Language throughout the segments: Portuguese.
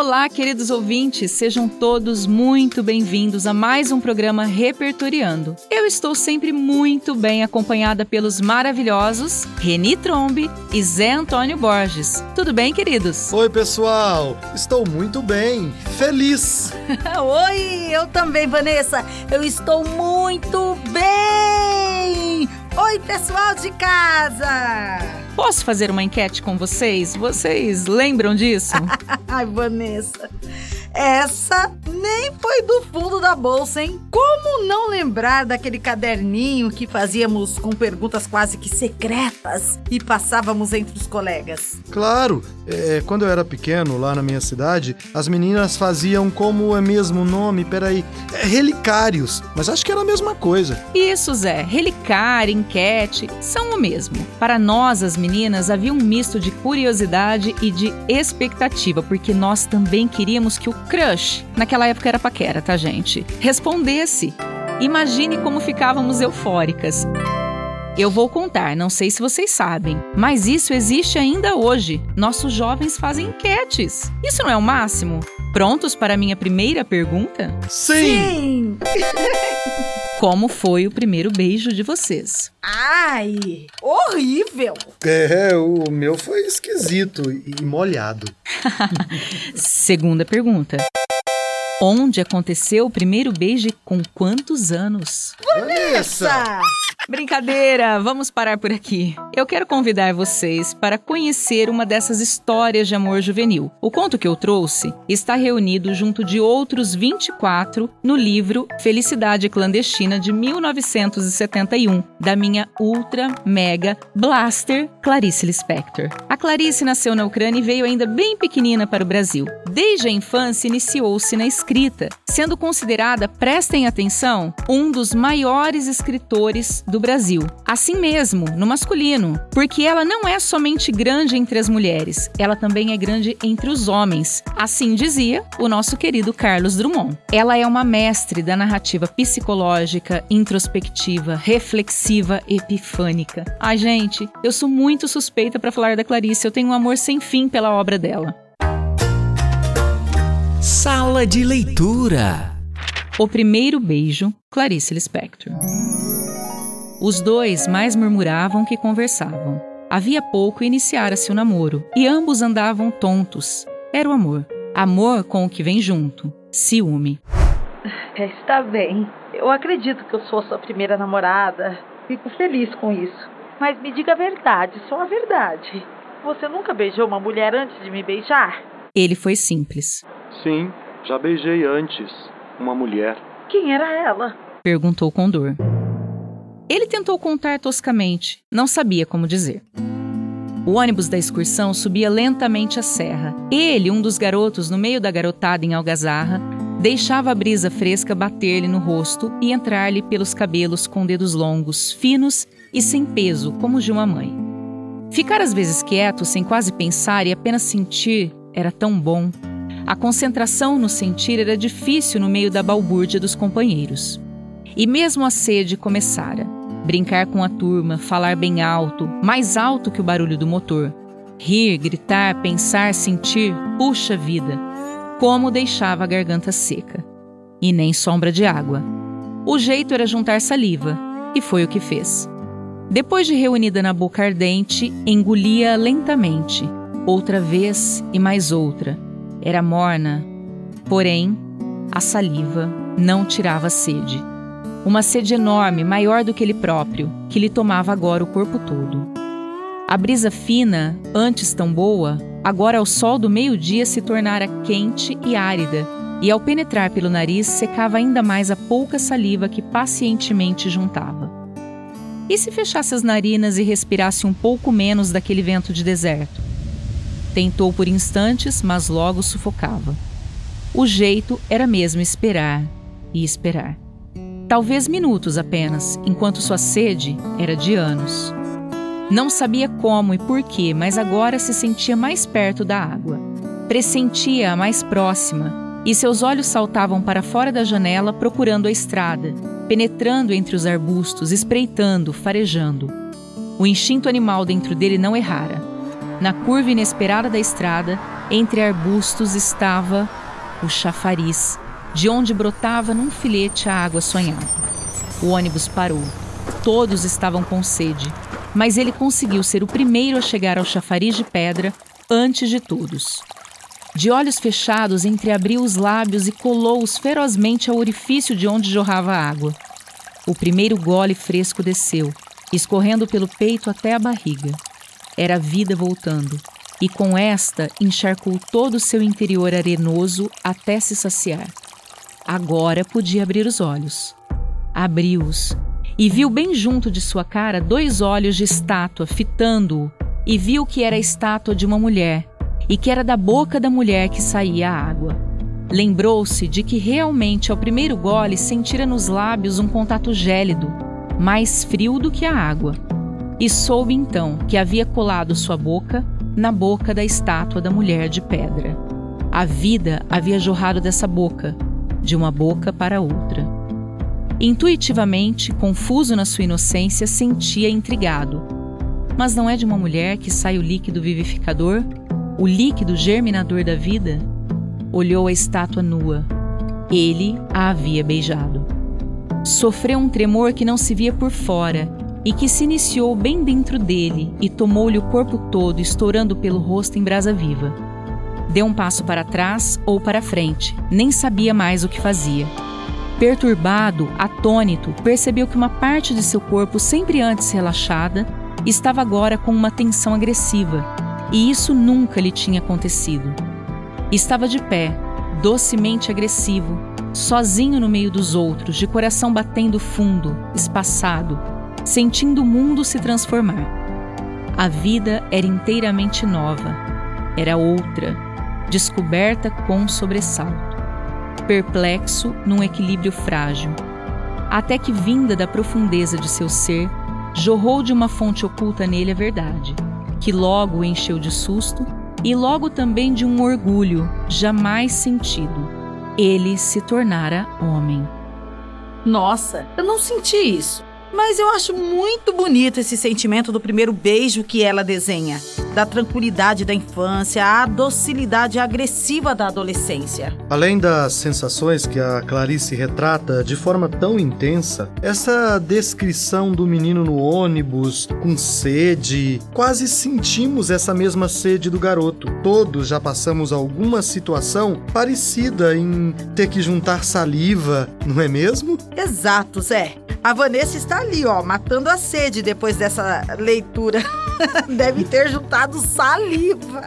Olá, queridos ouvintes, sejam todos muito bem-vindos a mais um programa Repertoriando. Eu estou sempre muito bem acompanhada pelos maravilhosos Reni Trombe e Zé Antônio Borges. Tudo bem, queridos? Oi, pessoal! Estou muito bem, feliz! Oi, eu também, Vanessa! Eu estou muito bem! Oi, pessoal de casa! Posso fazer uma enquete com vocês? Vocês lembram disso? Ai, Vanessa, essa nem foi do fundo da bolsa, hein? Como não lembrar daquele caderninho que fazíamos com perguntas quase que secretas e passávamos entre os colegas? Claro, é, quando eu era pequeno, lá na minha cidade, as meninas faziam como é mesmo o nome, peraí, é, relicários, mas acho que era a mesma coisa. Isso, Zé, relicário, enquete, são o mesmo. Para nós, as meninas, havia um misto de curiosidade e de expectativa, porque nós também queríamos que o crush, naquela época era paquera, tá, gente? Respondesse. Imagine como ficávamos eufóricas. Eu vou contar, não sei se vocês sabem, mas isso existe ainda hoje. Nossos jovens fazem enquetes. Isso não é o máximo? Prontos para a minha primeira pergunta? Sim! Sim! Como foi o primeiro beijo de vocês? Ai, horrível! É, o meu foi esquisito e molhado. Segunda pergunta. Onde aconteceu o primeiro beijo com quantos anos? Vanessa! Brincadeira, vamos parar por aqui. Eu quero convidar vocês para conhecer uma dessas histórias de amor juvenil. O conto que eu trouxe está reunido junto de outros 24 no livro Felicidade Clandestina de 1971, da minha ultra mega blaster Clarice Lispector. A Clarice nasceu na Ucrânia e veio ainda bem pequenina para o Brasil. Desde a infância iniciou-se na escrita, sendo considerada, prestem atenção, um dos maiores escritores do Brasil. Assim mesmo, no masculino, porque ela não é somente grande entre as mulheres, ela também é grande entre os homens. Assim dizia o nosso querido Carlos Drummond. Ela é uma mestre da narrativa psicológica, introspectiva, reflexiva, epifânica. Ai, gente, eu sou muito suspeita para falar da Clarice, eu tenho um amor sem fim pela obra dela. Sala de leitura. O primeiro beijo, Clarice Lispector. Os dois mais murmuravam que conversavam. Havia pouco iniciara-se o namoro e ambos andavam tontos. Era o amor. Amor com o que vem junto. Ciúme. É, está bem. Eu acredito que eu sou sua primeira namorada. Fico feliz com isso. Mas me diga a verdade, só a verdade. Você nunca beijou uma mulher antes de me beijar? Ele foi simples. Sim, já beijei antes uma mulher. Quem era ela? Perguntou com dor. Ele tentou contar toscamente, não sabia como dizer. O ônibus da excursão subia lentamente a serra. Ele, um dos garotos no meio da garotada em algazarra, deixava a brisa fresca bater-lhe no rosto e entrar-lhe pelos cabelos com dedos longos, finos e sem peso, como os de uma mãe. Ficar às vezes quieto, sem quase pensar e apenas sentir, era tão bom. A concentração no sentir era difícil no meio da balbúrdia dos companheiros. E mesmo a sede começara. Brincar com a turma, falar bem alto, mais alto que o barulho do motor. Rir, gritar, pensar, sentir, puxa vida. Como deixava a garganta seca. E nem sombra de água. O jeito era juntar saliva, e foi o que fez. Depois de reunida na boca ardente, engolia lentamente, outra vez e mais outra. Era morna, porém, a saliva não tirava sede. Uma sede enorme, maior do que ele próprio, que lhe tomava agora o corpo todo. A brisa fina, antes tão boa, agora ao sol do meio-dia se tornara quente e árida, e ao penetrar pelo nariz secava ainda mais a pouca saliva que pacientemente juntava. E se fechasse as narinas e respirasse um pouco menos daquele vento de deserto? Tentou por instantes, mas logo sufocava. O jeito era mesmo esperar e esperar. Talvez minutos apenas, enquanto sua sede era de anos. Não sabia como e por quê, mas agora se sentia mais perto da água. Pressentia-a mais próxima, e seus olhos saltavam para fora da janela procurando a estrada, penetrando entre os arbustos, espreitando, farejando. O instinto animal dentro dele não errara. Na curva inesperada da estrada, entre arbustos estava o chafariz, de onde brotava num filete a água sonhada. O ônibus parou. Todos estavam com sede, mas ele conseguiu ser o primeiro a chegar ao chafariz de pedra antes de todos. De olhos fechados, entreabriu os lábios e colou-os ferozmente ao orifício de onde jorrava a água. O primeiro gole fresco desceu, escorrendo pelo peito até a barriga. Era a vida voltando, e com esta encharcou todo o seu interior arenoso até se saciar. Agora podia abrir os olhos. Abriu-os e viu bem junto de sua cara dois olhos de estátua fitando-o, e viu que era a estátua de uma mulher, e que era da boca da mulher que saía a água. Lembrou-se de que realmente ao primeiro gole sentira nos lábios um contato gélido, mais frio do que a água, e soube então que havia colado sua boca na boca da estátua da mulher de pedra. A vida havia jorrado dessa boca, de uma boca para outra. Intuitivamente, confuso na sua inocência, sentia intrigado. Mas não é de uma mulher que sai o líquido vivificador o líquido germinador da vida, olhou a estátua nua. Ele a havia beijado. Sofreu um tremor que não se via por fora e que se iniciou bem dentro dele e tomou-lhe o corpo todo, estourando pelo rosto em brasa viva. Deu um passo para trás ou para frente, nem sabia mais o que fazia. Perturbado, atônito, percebeu que uma parte de seu corpo, sempre antes relaxada, estava agora com uma tensão agressiva e isso nunca lhe tinha acontecido. Estava de pé, docemente agressivo, sozinho no meio dos outros, de coração batendo fundo, espaçado, sentindo o mundo se transformar. A vida era inteiramente nova, era outra, descoberta com sobressalto, perplexo num equilíbrio frágil, até que, vinda da profundeza de seu ser, jorrou de uma fonte oculta nele a verdade que logo o encheu de susto e logo também de um orgulho jamais sentido. Ele se tornara homem. Nossa, eu não senti isso. Mas eu acho muito bonito esse sentimento do primeiro beijo que ela desenha, da tranquilidade da infância à docilidade agressiva da adolescência. Além das sensações que a Clarice retrata de forma tão intensa, essa descrição do menino no ônibus, com sede, quase sentimos essa mesma sede do garoto. Todos já passamos alguma situação parecida em ter que juntar saliva, não é mesmo? Exato, Zé. A Vanessa está ali, ó, matando a sede depois dessa leitura. Deve ter juntado saliva.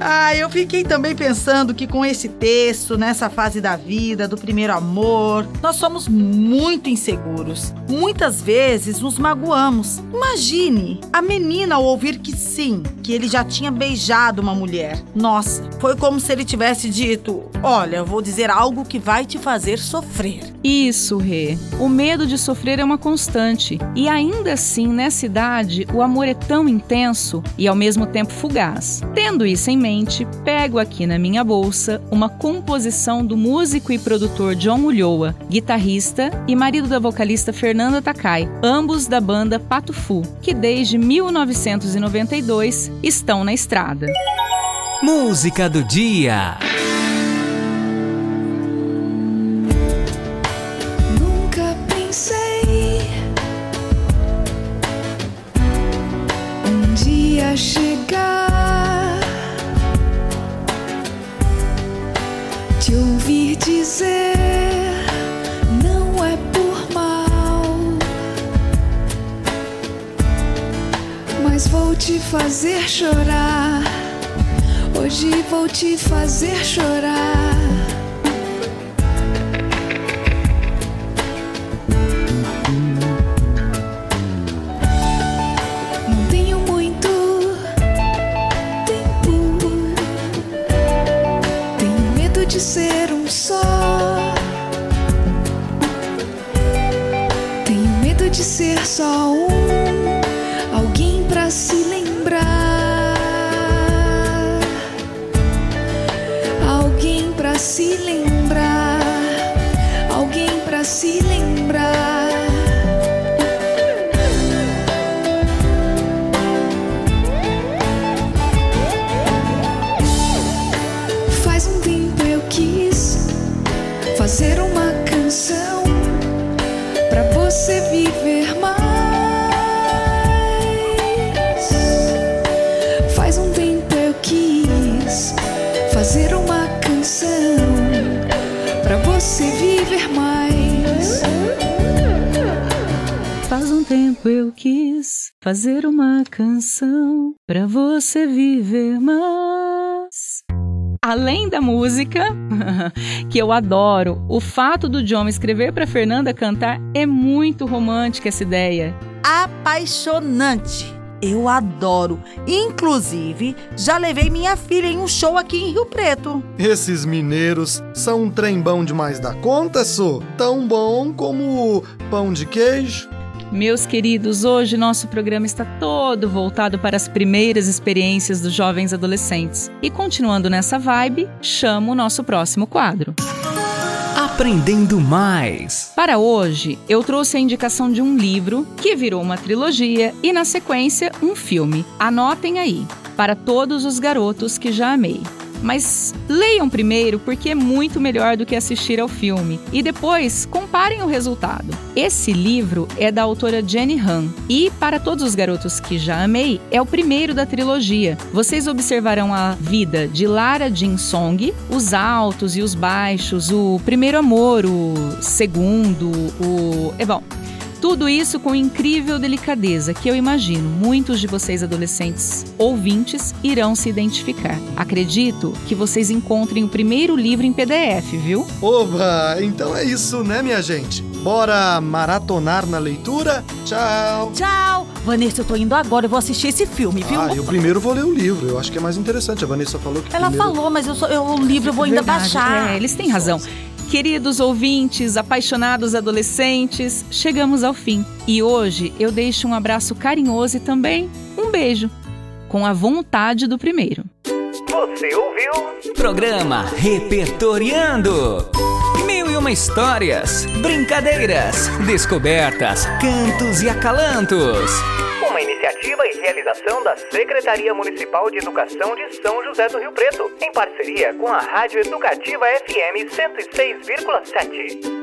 Ah, eu fiquei também pensando que com esse texto, nessa fase da vida, do primeiro amor, nós somos muito inseguros. Muitas vezes nos magoamos. Imagine a menina ao ouvir que sim, que ele já tinha beijado uma mulher. Nossa, foi como se ele tivesse dito: Olha, vou dizer algo que vai te fazer sofrer. Isso, Rê. O medo de sofrer é uma constante. E ainda assim, nessa idade, o amor é tão intenso e ao mesmo tempo fugaz. Tendo isso em mente, pego aqui na minha bolsa uma composição do músico e produtor John Ulloa, guitarrista e marido da vocalista Fernanda Takai, ambos da banda Pato Fu, que desde 1992 estão na estrada. Música do dia. Te ouvir dizer não é por mal, mas vou te fazer chorar. Hoje vou te fazer chorar. Ser só um. Alguém pra se lembrar. Alguém pra se lembrar, alguém pra se lembrar. Fazer uma canção pra você viver mais. Faz um tempo eu quis fazer uma canção pra você viver mais. Além da música, que eu adoro, o fato do John escrever pra Fernanda cantar é muito romântica essa ideia. Apaixonante. Eu adoro. Inclusive, já levei minha filha em um show aqui em Rio Preto. Esses mineiros são um trem bom demais da conta, Su. Tão bom como pão de queijo. Meus queridos, hoje nosso programa está todo voltado para as primeiras experiências dos jovens adolescentes. E continuando nessa vibe, chamo o nosso próximo quadro. Aprendendo mais. Para hoje, eu trouxe a indicação de um livro que virou uma trilogia e, na sequência, um filme. Anotem aí, para todos os garotos que já amei. Mas leiam primeiro porque é muito melhor do que assistir ao filme e depois comparem o resultado. Esse livro é da autora Jenny Han e, para todos os garotos que já amei, é o primeiro da trilogia. Vocês observarão a vida de Lara Jin Song, os altos e os baixos, o primeiro amor, o segundo, o. É bom. Tudo isso com incrível delicadeza que eu imagino muitos de vocês adolescentes ouvintes irão se identificar. Acredito que vocês encontrem o primeiro livro em PDF, viu? Oba, então é isso, né, minha gente? Bora maratonar na leitura? Tchau! Tchau! Vanessa, eu tô indo agora, eu vou assistir esse filme, viu? Ah, eu primeiro vou ler o livro, eu acho que é mais interessante. A Vanessa falou que Ela primeiro... falou, mas eu sou, eu, o livro eu vou ainda Verdade, baixar. É, eles têm razão. Queridos ouvintes, apaixonados adolescentes, chegamos ao fim. E hoje eu deixo um abraço carinhoso e também um beijo, com a vontade do primeiro. Você ouviu? Programa Repertoriando. Mil e uma histórias, brincadeiras, descobertas, cantos e acalantos. Realização da Secretaria Municipal de Educação de São José do Rio Preto, em parceria com a Rádio Educativa FM 106,7.